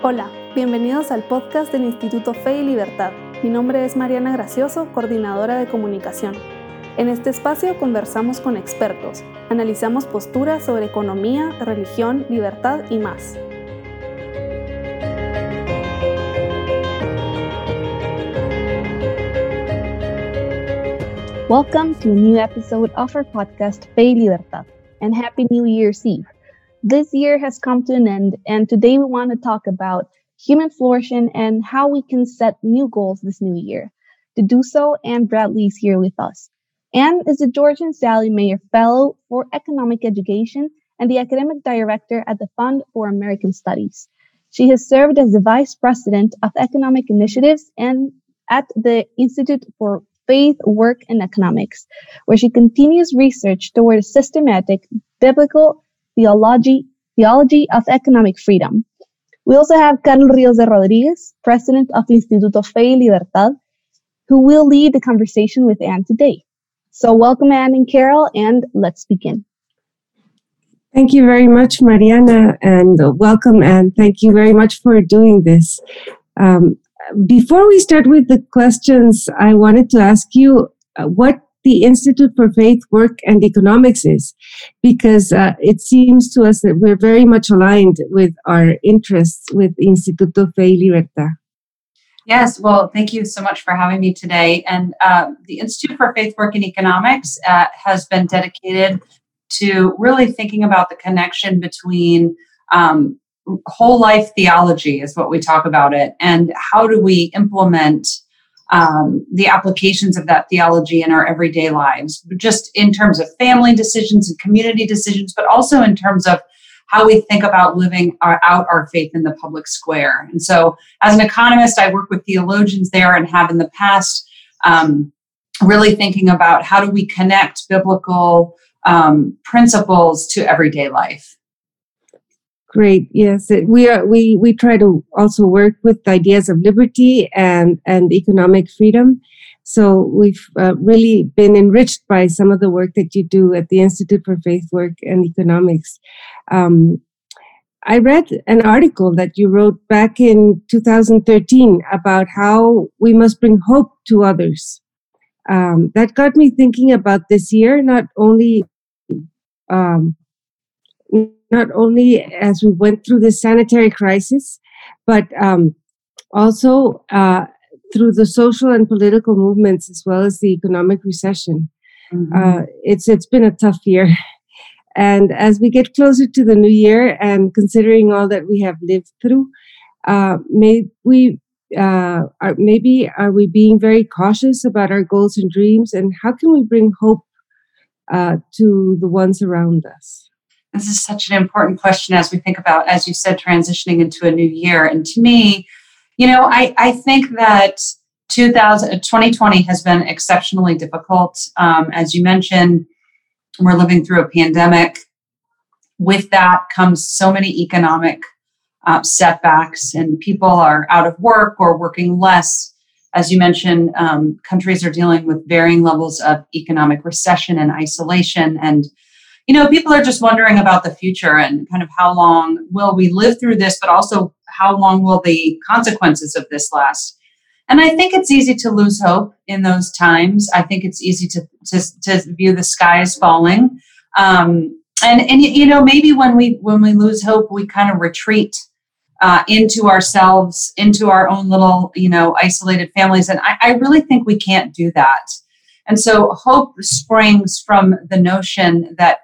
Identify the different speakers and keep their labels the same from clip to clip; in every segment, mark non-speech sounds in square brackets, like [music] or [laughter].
Speaker 1: Hola, bienvenidos al podcast del Instituto Fe y Libertad. Mi nombre es Mariana Gracioso, coordinadora de comunicación. En este espacio conversamos con expertos, analizamos posturas sobre economía, religión, libertad y más. Welcome to a new episode of our podcast Fe y Libertad, and Happy New Year's Eve. This year has come to an end, and today we want to talk about human flourishing and how we can set new goals this new year. To do so, Anne Bradley is here with us. Anne is the George and Sally Mayer Fellow for Economic Education and the Academic Director at the Fund for American Studies. She has served as the Vice President of Economic Initiatives and at the Institute for Faith, Work, and Economics, where she continues research toward a systematic, biblical, Theology, Theology of Economic Freedom. We also have Carroll Rios de Rodriguez, President of Instituto Fe y Libertad, who will lead the conversation with Anne today. So welcome Anne and Carroll, and let's begin.
Speaker 2: Thank you very much, Mariana, and welcome, and thank you very much for doing this. Um, before we start with the questions, I wanted to ask you uh, what the Institute for Faith, Work, and Economics is, because uh, it seems to us that we're very much aligned with our interests with Instituto Fe y Libertad.
Speaker 3: Yes, well, thank you so much for having me today. And uh, the Institute for Faith, Work, and Economics uh, has been dedicated to really thinking about the connection between um, whole life theology, is what we talk about it, and how do we implement um, the applications of that theology in our everyday lives, just in terms of family decisions and community decisions, but also in terms of how we think about living our, out our faith in the public square. And so, as an economist, I work with theologians there and have in the past um, really thinking about how do we connect biblical um, principles to everyday life.
Speaker 2: Great. Yes, we are. We we try to also work with ideas of liberty and and economic freedom. So we've uh, really been enriched by some of the work that you do at the Institute for Faith Work and Economics. Um, I read an article that you wrote back in 2013 about how we must bring hope to others. Um, that got me thinking about this year, not only um, not only as we went through the sanitary crisis, but um, also uh, through the social and political movements as well as the economic recession. Mm-hmm. Uh, it's it's been a tough year, and as we get closer to the new year, and considering all that we have lived through, uh, may we uh, are, maybe are we being very cautious about our goals and dreams, and how can we bring hope uh, to the ones around us?
Speaker 3: This is such an important question as we think about, as you said, transitioning into a new year. And to me, you know, I, I think that 2000, 2020 has been exceptionally difficult. Um, as you mentioned, we're living through a pandemic. With that comes so many economic uh, setbacks, and people are out of work or working less. As you mentioned, um, countries are dealing with varying levels of economic recession and isolation. And you know, people are just wondering about the future and kind of how long will we live through this, but also how long will the consequences of this last. And I think it's easy to lose hope in those times. I think it's easy to to, to view the sky as falling. Um, and and you know maybe when we when we lose hope, we kind of retreat uh, into ourselves, into our own little you know isolated families. And I, I really think we can't do that. And so hope springs from the notion that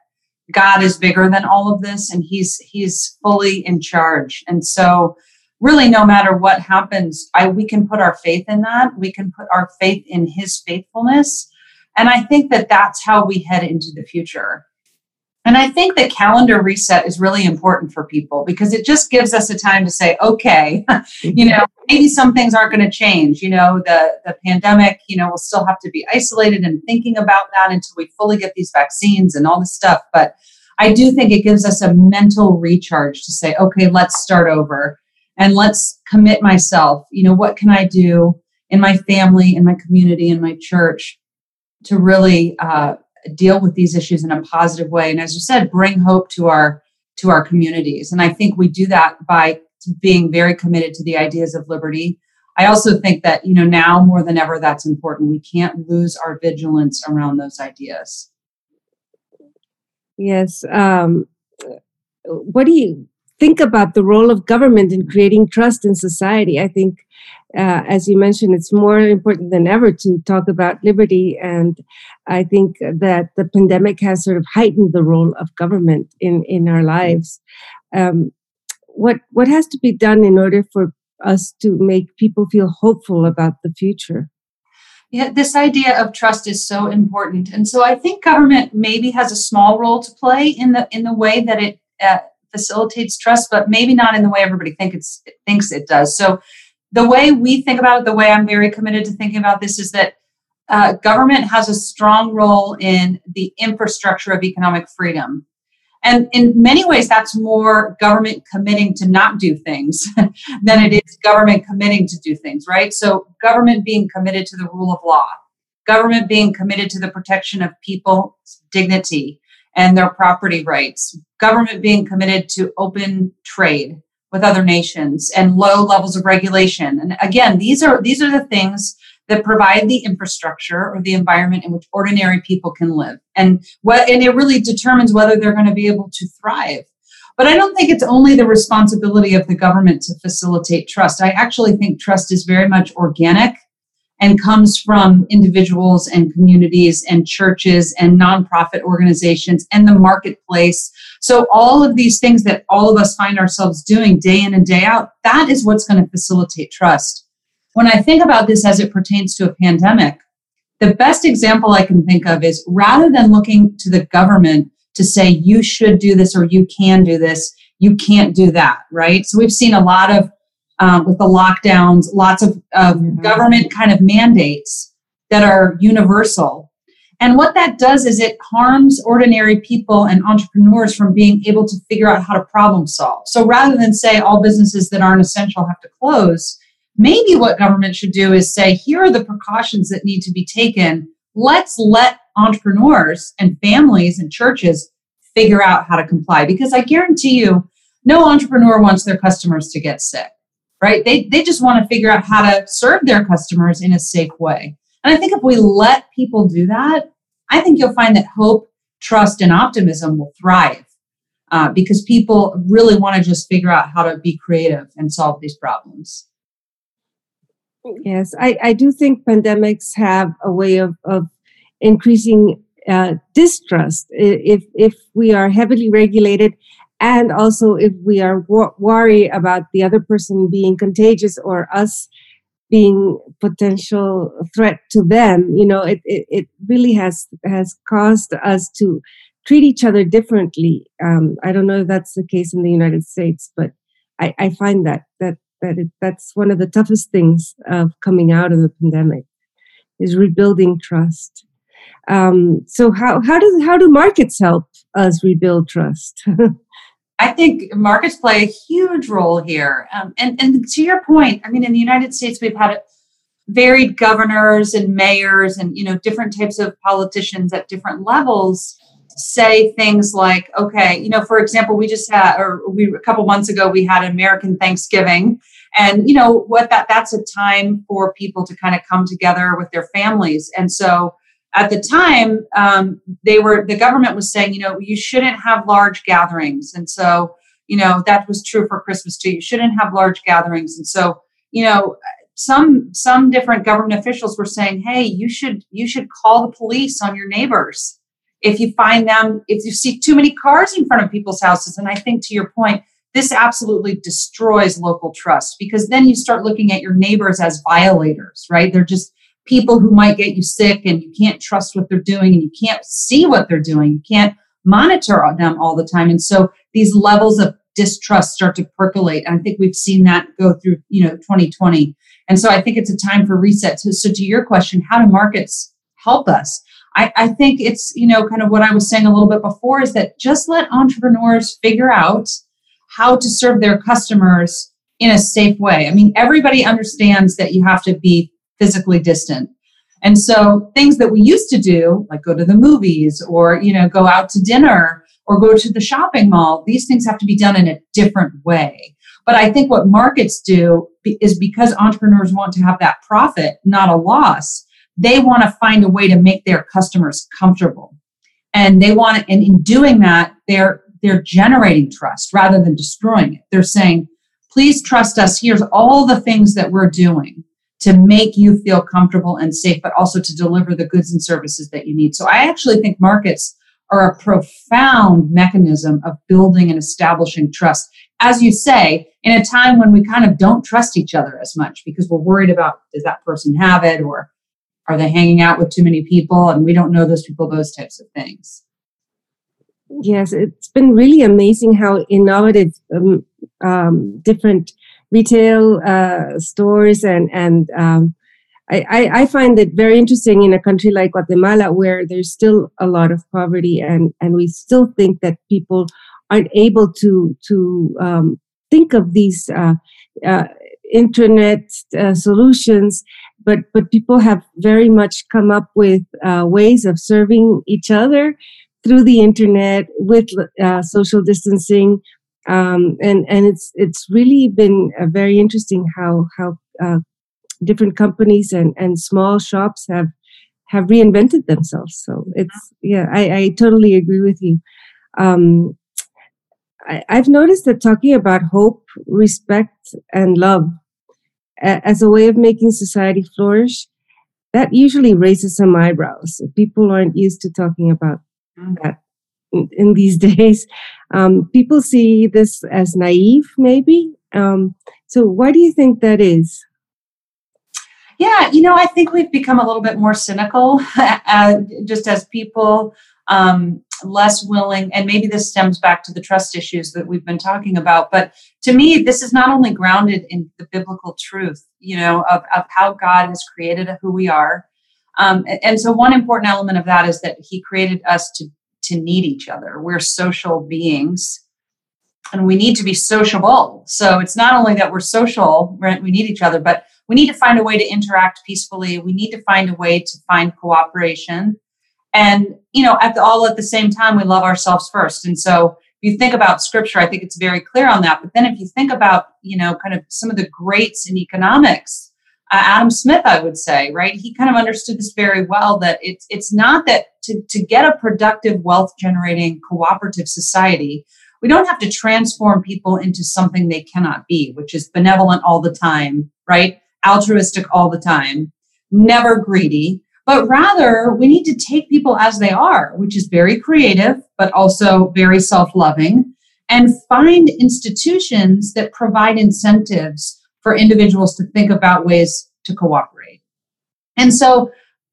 Speaker 3: God is bigger than all of this and he's he's fully in charge. And so really no matter what happens, I we can put our faith in that. We can put our faith in his faithfulness. And I think that that's how we head into the future. And I think the calendar reset is really important for people because it just gives us a time to say, okay, [laughs] you know, maybe some things aren't going to change. You know, the the pandemic, you know, we'll still have to be isolated and thinking about that until we fully get these vaccines and all this stuff. But I do think it gives us a mental recharge to say, okay, let's start over and let's commit myself. You know, what can I do in my family, in my community, in my church to really uh, deal with these issues in a positive way and as you said bring hope to our to our communities and i think we do that by being very committed to the ideas of liberty. I also think that, you know, now more than ever, that's important. We can't lose our vigilance around those ideas.
Speaker 2: Yes. Um, what do you think about the role of government in creating trust in society? I think, uh, as you mentioned, it's more important than ever to talk about liberty. And I think that the pandemic has sort of heightened the role of government in, in our lives. Um, what what has to be done in order for us to make people feel hopeful about the future?
Speaker 3: Yeah, this idea of trust is so important, and so I think government maybe has a small role to play in the in the way that it uh, facilitates trust, but maybe not in the way everybody think it's, thinks it does. So, the way we think about it, the way I'm very committed to thinking about this, is that uh, government has a strong role in the infrastructure of economic freedom. And in many ways, that's more government committing to not do things [laughs] than it is government committing to do things, right? So, government being committed to the rule of law, government being committed to the protection of people's dignity and their property rights, government being committed to open trade with other nations and low levels of regulation. And again, these are these are the things that provide the infrastructure or the environment in which ordinary people can live. And what and it really determines whether they're going to be able to thrive. But I don't think it's only the responsibility of the government to facilitate trust. I actually think trust is very much organic and comes from individuals and communities and churches and nonprofit organizations and the marketplace. So all of these things that all of us find ourselves doing day in and day out, that is what's going to facilitate trust when I think about this as it pertains to a pandemic, the best example I can think of is rather than looking to the government to say, you should do this or you can do this, you can't do that, right? So we've seen a lot of, um, with the lockdowns, lots of, of mm-hmm. government kind of mandates that are universal. And what that does is it harms ordinary people and entrepreneurs from being able to figure out how to problem solve. So rather than say all businesses that aren't essential have to close, Maybe what government should do is say, here are the precautions that need to be taken. Let's let entrepreneurs and families and churches figure out how to comply because I guarantee you, no entrepreneur wants their customers to get sick, right? They, they just want to figure out how to serve their customers in a safe way. And I think if we let people do that, I think you'll find that hope, trust, and optimism will thrive uh, because people really want to just figure out how to be creative and solve these problems.
Speaker 2: Yes, I, I do think pandemics have a way of, of increasing uh, distrust if if we are heavily regulated and also if we are wor- worried about the other person being contagious or us being potential threat to them you know it, it, it really has has caused us to treat each other differently um, i don't know if that's the case in the united states but i, I find that that that it, that's one of the toughest things of coming out of the pandemic is rebuilding trust. Um, so how how do how do markets help us rebuild trust? [laughs]
Speaker 3: I think markets play a huge role here. Um, and and to your point, I mean, in the United States, we've had varied governors and mayors and you know different types of politicians at different levels say things like okay you know for example we just had or we a couple months ago we had american thanksgiving and you know what that that's a time for people to kind of come together with their families and so at the time um, they were the government was saying you know you shouldn't have large gatherings. And so you know that was true for christmas too. You shouldn't have large gatherings. And so you know some some different government officials were saying hey you should you should call the police on your neighbors if you find them if you see too many cars in front of people's houses. And i think to your point this absolutely destroys local trust because then you start looking at your neighbors as violators, right? They're just people who might get you sick and you can't trust what they're doing and you can't see what they're doing. You can't monitor them all the time. And so these levels of distrust start to percolate. And I think we've seen that go through, you know, 2020. And so I think it's a time for reset. So, so to your question, how do markets help us? I, I think it's, you know, kind of what I was saying a little bit before is that just let entrepreneurs figure out how to serve their customers in a safe way. I mean, everybody understands that you have to be physically distant. And so things that we used to do, like go to the movies or, you know, go out to dinner or go to the shopping mall, these things have to be done in a different way. But I think what markets do is because entrepreneurs want to have that profit, not a loss, they want to find a way to make their customers comfortable. And they want to, and in doing that, they're they're generating trust rather than destroying it. They're saying, please trust us. Here's all the things that we're doing to make you feel comfortable and safe, but also to deliver the goods and services that you need. So I actually think markets are a profound mechanism of building and establishing trust. As you say, in a time when we kind of don't trust each other as much because we're worried about does that person have it or are they hanging out with too many people and we don't know those people, those types of things.
Speaker 2: Yes, it's been really amazing how innovative um, um, different retail uh, stores and and um, I, I, find it very interesting in a country like Guatemala where there's still a lot of poverty and and we still think that people aren't able to to um, think of these uh, uh, internet uh, solutions but but people have very much come up with uh, ways of serving each other through the internet with uh, social distancing, um, and and it's it's really been uh, very interesting how how uh, different companies and and small shops have have reinvented themselves. So it's yeah, I, I totally agree with you. Um, I, I've noticed that talking about hope, respect, and love as a way of making society flourish, that usually raises some eyebrows. People aren't used to talking about that in, in these [laughs] days. Um, people see this as naive, maybe. Um, so, why do you think that is?
Speaker 3: Yeah, you know, I think we've become a little bit more cynical, [laughs] uh, just as people um, less willing, and maybe this stems back to the trust issues that we've been talking about. But to me, this is not only grounded in the biblical truth, you know, of, of how God has created who we are, um, and so, one important element of that is that He created us to to need each other. We're social beings, and we need to be sociable. So it's not only that we're social, right? We need each other, but we need to find a way to interact peacefully. We need to find a way to find cooperation, and you know, at the, all at the same time, we love ourselves first. And so, if you think about Scripture, I think it's very clear on that. But then, if you think about you know, kind of some of the greats in economics Uh, Adam Smith, I would say, right? He kind of understood this very well that it's it's not that to, to get a productive wealth generating cooperative society, we don't have to transform people into something they cannot be, which is benevolent all the time, right? Altruistic all the time, never greedy, but rather we need to take people as they are, which is very creative, but also very self loving, and find institutions that provide incentives for individuals to think about ways to cooperate. And so,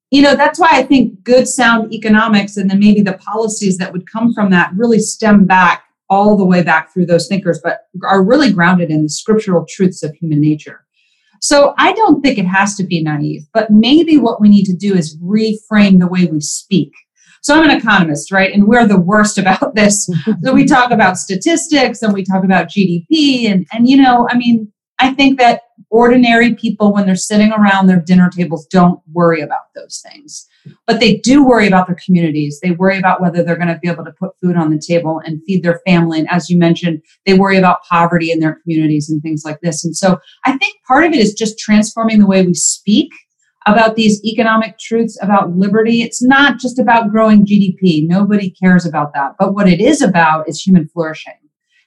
Speaker 3: you know, that's why I think good sound economics and then maybe the policies that would come from that really stem back all the way back through those thinkers, but are really grounded in the scriptural truths of human nature. So I don't think it has to be naive, but maybe what we need to do is reframe the way we speak. So I'm an economist, right? And we're the worst [laughs] about this. so we talk about statistics and we talk about GDP and and you know, I mean, I think that ordinary people, when they're sitting around their dinner tables, don't worry about those things. But they do worry about their communities. They worry about whether they're going to be able to put food on the table and feed their family. And as you mentioned, they worry about poverty in their communities and things like this. And so I think part of it is just transforming the way we speak about these economic truths about liberty. It's not just about growing GDP. Nobody cares about that. But what it is about is human flourishing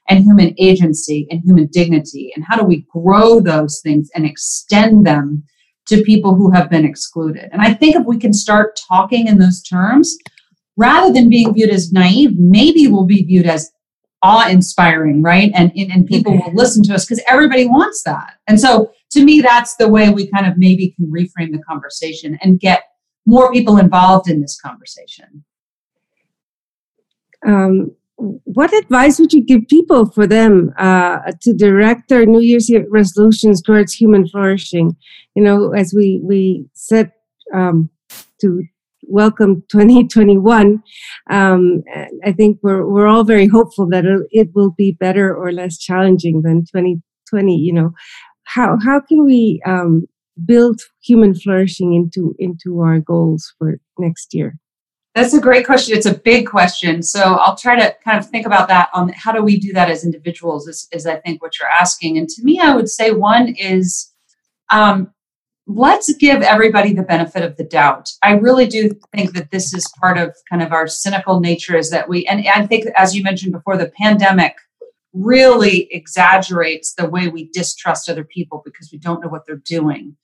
Speaker 3: and human agency and human dignity? And how do we grow those things and extend them to people who have been excluded? And i think if we can start talking in those terms rather than being viewed as naive maybe we'll be viewed as awe-inspiring right? And, and, and people will listen to us because everybody wants that. And so to me that's the way we kind of maybe can reframe the conversation and get more people involved in this conversation.
Speaker 2: Um, what advice would you give people for them uh, to direct their New Year's resolutions towards human flourishing? You know, as we we set um, to welcome 2021, um, I think we're we're all very hopeful that it will be better or less challenging than 2020. You know, how how can we um, build human flourishing into into our goals for next year?
Speaker 3: That's a great question. It's a big question. So I'll try to kind of think about that on how do we do that as individuals, is, is I think what you're asking. And to me, I would say one is um, let's give everybody the benefit of the doubt. I really do think that this is part of kind of our cynical nature is that we, and I think, as you mentioned before, the pandemic really exaggerates the way we distrust other people because we don't know what they're doing.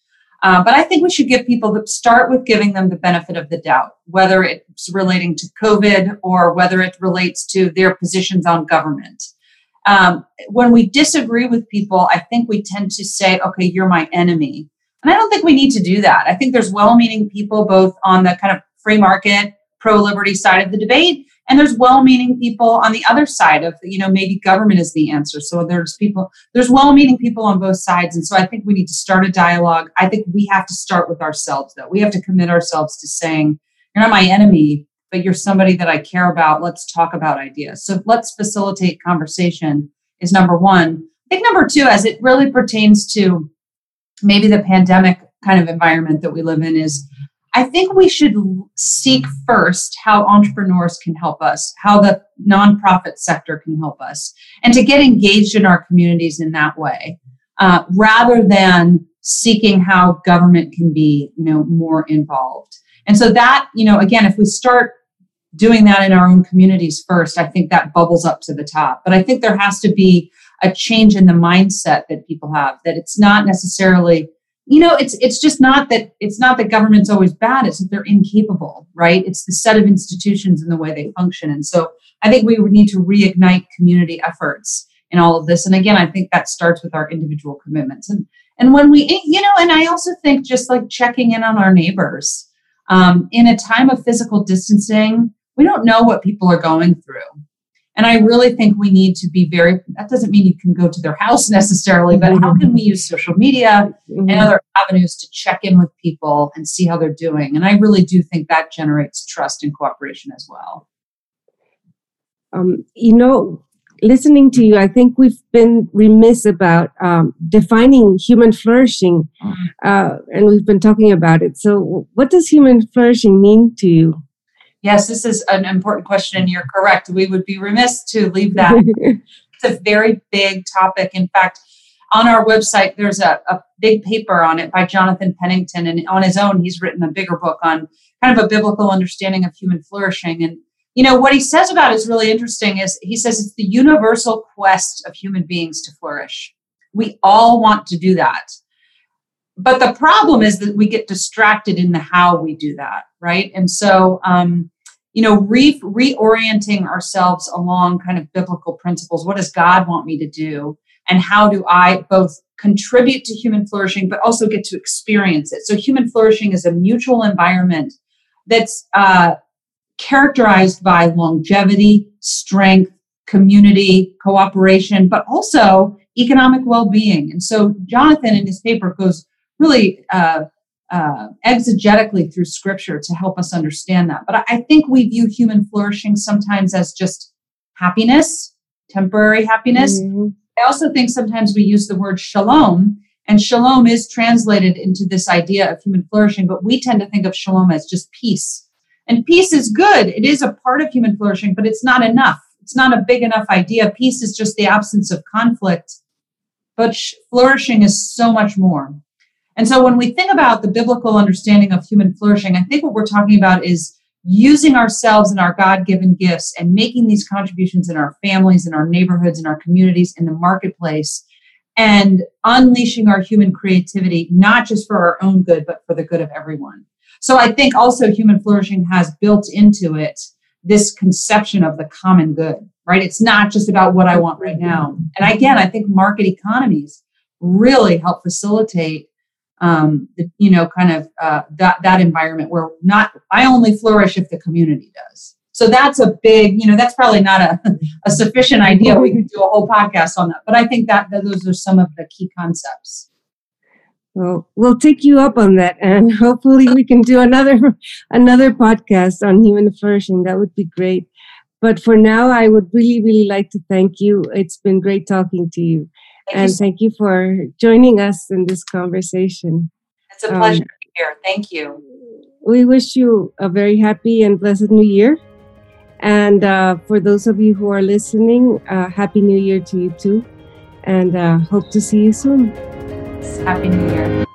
Speaker 3: Uh, but I think we should give people the start with giving them the benefit of the doubt, whether it's relating to COVID or whether it relates to their positions on government. Um, when we disagree with people, I think we tend to say, okay, you're my enemy. And I don't think we need to do that. I think there's well meaning people both on the kind of free market, pro liberty side of the debate, and there's well meaning people on the other side of, you know, maybe government is the answer. So there's people, there's well meaning people on both sides. And so I think we need to start a dialogue. I think we have to start with ourselves, though. We have to commit ourselves to saying, you're not my enemy, but you're somebody that I care about. Let's talk about ideas. So let's facilitate conversation is number one. I think number two, as it really pertains to maybe the pandemic kind of environment that we live in, is I think we should seek first how entrepreneurs can help us, how the nonprofit sector can help us, and to get engaged in our communities in that way, uh, rather than seeking how government can be, you know, more involved. And so that, you know, again, if we start doing that in our own communities first, I think that bubbles up to the top. But I think there has to be a change in the mindset that people have that it's not necessarily you know it's it's just not that it's not that government's always bad it's that they're incapable right? It's the set of institutions and the way they function. And so i think we would need to reignite community efforts in all of this. And again i think that starts with our individual commitments. And and when we you know and i also think just like checking in on our neighbors um, in a time of physical distancing we don't know what people are going through. And I really think we need to be very, that doesn't mean you can go to their house necessarily, but how can we use social media and mm-hmm. other avenues to check in with people and see how they're doing? And I really do think that generates trust and cooperation as well.
Speaker 2: Um, you know, listening to you, I think we've been remiss about um, defining human flourishing, mm-hmm. uh, and we've been talking about it. So, what does human flourishing mean to you?
Speaker 3: Yes, this is an important question, and you're correct. We would be remiss to leave that. [laughs] it's a very big topic. In fact, on our website, there's a, a big paper on it by Jonathan Pennington, and on his own, he's written a bigger book on kind of a biblical understanding of human flourishing. And you know what he says about it is really interesting. Is he says it's the universal quest of human beings to flourish. We all want to do that. But the problem is that we get distracted in the how we do that, right? And so, um, you know, re- reorienting ourselves along kind of biblical principles. What does God want me to do? And how do I both contribute to human flourishing, but also get to experience it? So, human flourishing is a mutual environment that's uh, characterized by longevity, strength, community, cooperation, but also economic well being. And so, Jonathan in his paper goes really uh, uh, exegetically through scripture to help us understand that. But I think we view human flourishing sometimes as just happiness, temporary happiness. Mm-hmm. I also think sometimes we use the word shalom, and shalom is translated into this idea of human flourishing, but we tend to think of shalom as just peace. And peace is good, it is a part of human flourishing, but it's not enough. It's not a big enough idea. Peace is just the absence of conflict, but flourishing is so much more. And so when we think about the biblical understanding of human flourishing, I think what we're talking about is using ourselves and our God given gifts and making these contributions in our families, in our neighborhoods, in our communities, in the marketplace, and unleashing our human creativity, not just for our own good, but for the good of everyone. So I think also human flourishing has built into it this conception of the common good, right? It's not just about what I want right now. And again, I think market economies really help facilitate um, you know, kind of uh, that that environment where not I only flourish if the community does. So that's a big, you know, that's probably not a, [laughs] a sufficient idea. We could do a whole podcast on that, but I think that, that those are some of the key concepts.
Speaker 2: Well, we'll take you up on that, and [laughs] hopefully we can do another another podcast on human flourishing. That would be great. But for now, I would really, really like to thank you. It's been great talking to you. Thank and so thank you for joining us in this conversation.
Speaker 3: It's a pleasure um, to be here. Thank you.
Speaker 2: we wish you a very happy and blessed new year. And uh, for those of you who are listening, uh, happy new year to you too. And uh, hope to see you soon.
Speaker 3: Happy New Year.